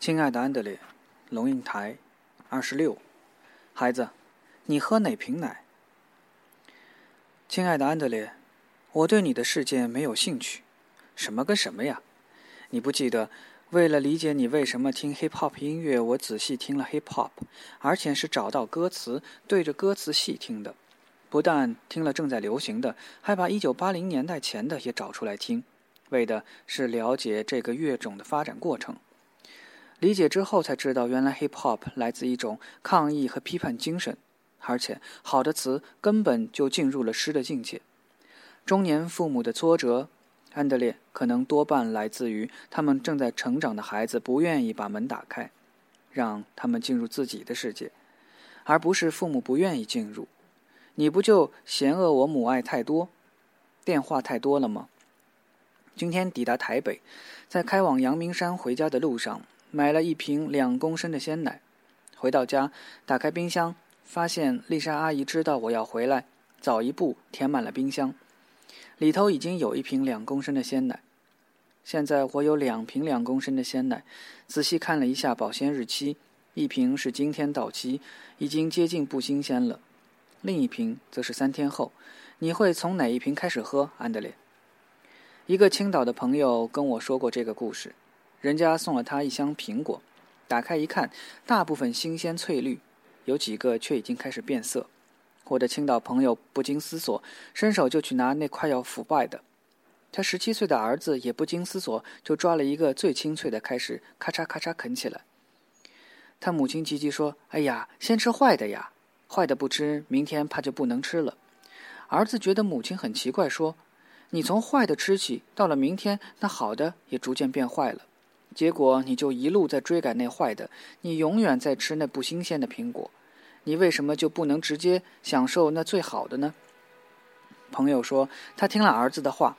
亲爱的安德烈，龙应台，二十六，孩子，你喝哪瓶奶？亲爱的安德烈，我对你的事件没有兴趣。什么跟什么呀？你不记得，为了理解你为什么听 hip hop 音乐，我仔细听了 hip hop，而且是找到歌词，对着歌词细听的。不但听了正在流行的，还把一九八零年代前的也找出来听，为的是了解这个乐种的发展过程。理解之后才知道，原来 hip hop 来自一种抗议和批判精神，而且好的词根本就进入了诗的境界。中年父母的挫折，安德烈可能多半来自于他们正在成长的孩子不愿意把门打开，让他们进入自己的世界，而不是父母不愿意进入。你不就嫌恶我母爱太多，电话太多了吗？今天抵达台北，在开往阳明山回家的路上。买了一瓶两公升的鲜奶，回到家，打开冰箱，发现丽莎阿姨知道我要回来，早一步填满了冰箱，里头已经有一瓶两公升的鲜奶。现在我有两瓶两公升的鲜奶，仔细看了一下保鲜日期，一瓶是今天到期，已经接近不新鲜了，另一瓶则是三天后。你会从哪一瓶开始喝，安德烈？一个青岛的朋友跟我说过这个故事。人家送了他一箱苹果，打开一看，大部分新鲜翠绿，有几个却已经开始变色。我的青岛朋友不经思索，伸手就去拿那快要腐败的。他十七岁的儿子也不经思索，就抓了一个最清脆的，开始咔嚓咔嚓啃起来。他母亲急急说：“哎呀，先吃坏的呀，坏的不吃，明天怕就不能吃了。”儿子觉得母亲很奇怪，说：“你从坏的吃起，到了明天，那好的也逐渐变坏了。”结果你就一路在追赶那坏的，你永远在吃那不新鲜的苹果，你为什么就不能直接享受那最好的呢？朋友说他听了儿子的话，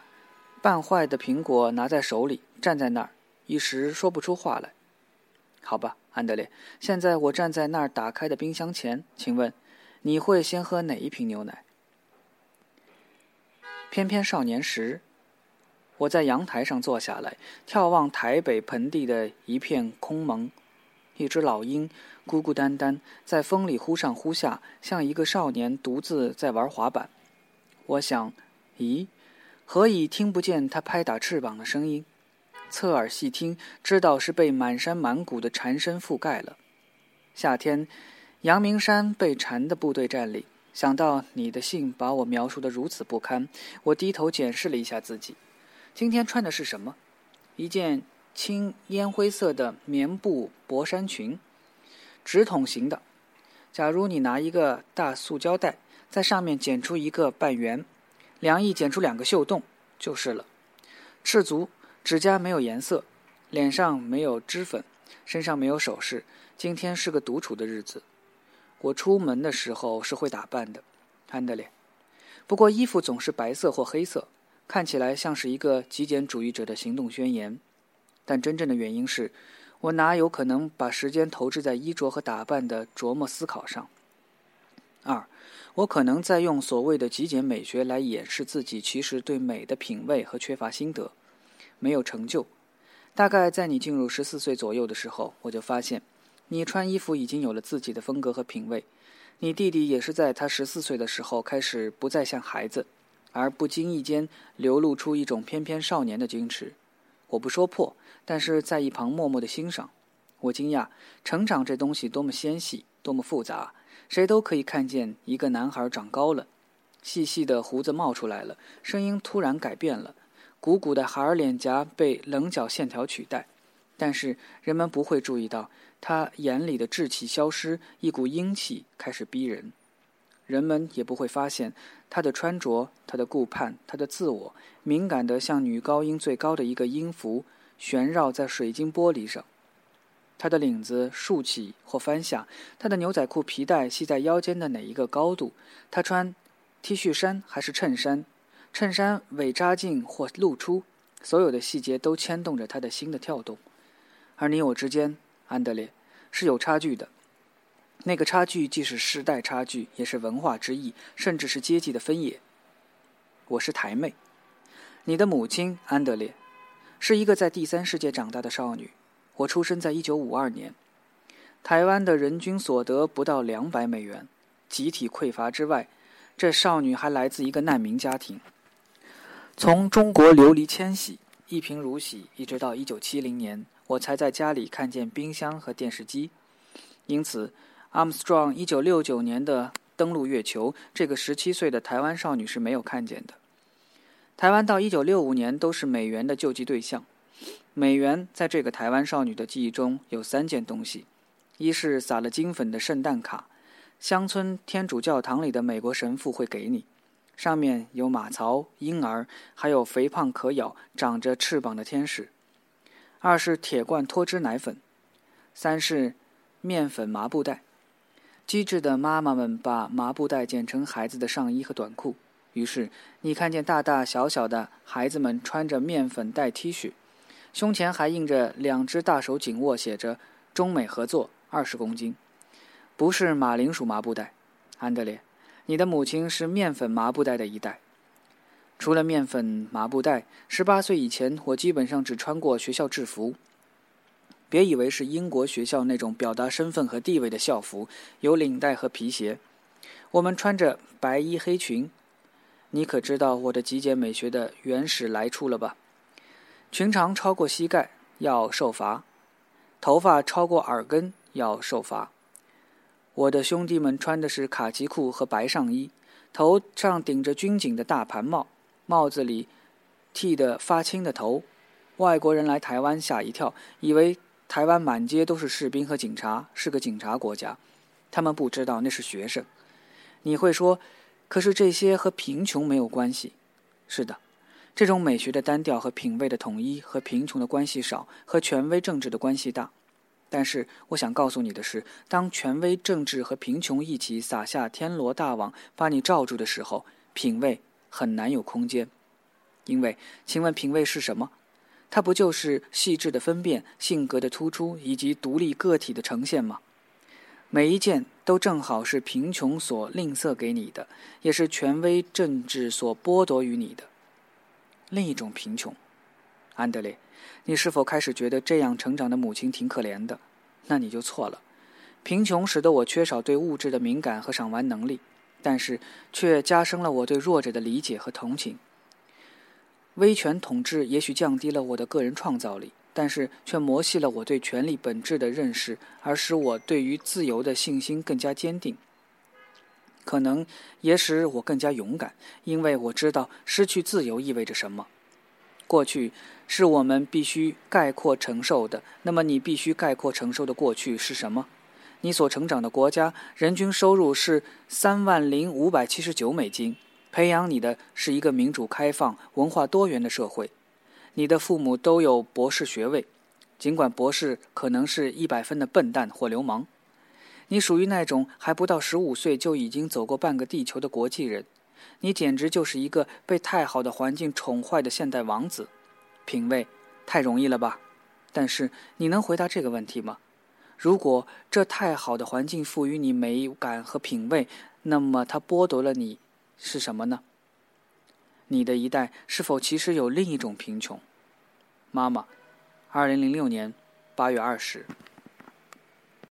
半坏的苹果拿在手里，站在那儿，一时说不出话来。好吧，安德烈，现在我站在那儿打开的冰箱前，请问你会先喝哪一瓶牛奶？翩翩少年时。我在阳台上坐下来，眺望台北盆地的一片空蒙。一只老鹰孤孤单单在风里忽上忽下，像一个少年独自在玩滑板。我想，咦，何以听不见它拍打翅膀的声音？侧耳细听，知道是被满山满谷的蝉声覆盖了。夏天，阳明山被蝉的部队占领。想到你的信把我描述的如此不堪，我低头检视了一下自己。今天穿的是什么？一件青烟灰色的棉布薄衫裙，直筒型的。假如你拿一个大塑胶袋，在上面剪出一个半圆，两翼剪出两个袖洞，就是了。赤足，指甲没有颜色，脸上没有脂粉，身上没有首饰。今天是个独处的日子。我出门的时候是会打扮的，安德烈。不过衣服总是白色或黑色。看起来像是一个极简主义者的行动宣言，但真正的原因是，我哪有可能把时间投掷在衣着和打扮的琢磨思考上？二，我可能在用所谓的极简美学来掩饰自己其实对美的品味和缺乏心得，没有成就。大概在你进入十四岁左右的时候，我就发现，你穿衣服已经有了自己的风格和品味。你弟弟也是在他十四岁的时候开始不再像孩子。而不经意间流露出一种翩翩少年的矜持，我不说破，但是在一旁默默的欣赏。我惊讶，成长这东西多么纤细，多么复杂，谁都可以看见一个男孩长高了，细细的胡子冒出来了，声音突然改变了，鼓鼓的孩儿脸颊被棱角线条取代，但是人们不会注意到他眼里的稚气消失，一股英气开始逼人。人们也不会发现她的穿着、她的顾盼、她的自我，敏感得像女高音最高的一个音符，旋绕在水晶玻璃上。她的领子竖起或翻下，她的牛仔裤皮带系在腰间的哪一个高度？她穿 T 恤衫还是衬衫？衬衫尾扎进或露出？所有的细节都牵动着她的心的跳动。而你我之间，安德烈，是有差距的。那个差距既是时代差距，也是文化之异，甚至是阶级的分野。我是台妹，你的母亲安德烈，是一个在第三世界长大的少女。我出生在一九五二年，台湾的人均所得不到两百美元，集体匮乏之外，这少女还来自一个难民家庭，从中国流离迁徙，一贫如洗，一直到一九七零年，我才在家里看见冰箱和电视机。因此，Armstrong 一九六九年的登陆月球，这个十七岁的台湾少女是没有看见的。台湾到一九六五年都是美元的救济对象。美元在这个台湾少女的记忆中有三件东西：一是撒了金粉的圣诞卡，乡村天主教堂里的美国神父会给你，上面有马槽、婴儿，还有肥胖可咬、长着翅膀的天使；二是铁罐脱脂奶粉；三是面粉麻布袋。机智的妈妈们把麻布袋剪成孩子的上衣和短裤，于是你看见大大小小的孩子们穿着面粉袋 T 恤。胸前还印着两只大手紧握，写着“中美合作二十公斤”，不是马铃薯麻布袋。安德烈，你的母亲是面粉麻布袋的一代。除了面粉麻布袋，十八岁以前，我基本上只穿过学校制服。别以为是英国学校那种表达身份和地位的校服，有领带和皮鞋。我们穿着白衣黑裙。你可知道我的极简美学的原始来处了吧？裙长超过膝盖要受罚，头发超过耳根要受罚。我的兄弟们穿的是卡其裤和白上衣，头上顶着军警的大盘帽，帽子里剃得发青的头。外国人来台湾吓一跳，以为台湾满街都是士兵和警察，是个警察国家。他们不知道那是学生。你会说，可是这些和贫穷没有关系。是的。这种美学的单调和品味的统一和贫穷的关系少，和权威政治的关系大。但是我想告诉你的是，当权威政治和贫穷一起撒下天罗大网把你罩住的时候，品味很难有空间。因为，请问品味是什么？它不就是细致的分辨、性格的突出以及独立个体的呈现吗？每一件都正好是贫穷所吝啬给你的，也是权威政治所剥夺于你的。另一种贫穷，安德烈，你是否开始觉得这样成长的母亲挺可怜的？那你就错了。贫穷使得我缺少对物质的敏感和赏玩能力，但是却加深了我对弱者的理解和同情。威权统治也许降低了我的个人创造力，但是却磨细了我对权力本质的认识，而使我对于自由的信心更加坚定。可能也使我更加勇敢，因为我知道失去自由意味着什么。过去是我们必须概括承受的，那么你必须概括承受的过去是什么？你所成长的国家人均收入是三万零五百七十九美金，培养你的是一个民主、开放、文化多元的社会。你的父母都有博士学位，尽管博士可能是一百分的笨蛋或流氓。你属于那种还不到十五岁就已经走过半个地球的国际人，你简直就是一个被太好的环境宠坏的现代王子。品味太容易了吧？但是你能回答这个问题吗？如果这太好的环境赋予你美感和品味，那么它剥夺了你是什么呢？你的一代是否其实有另一种贫穷？妈妈，二零零六年八月二十。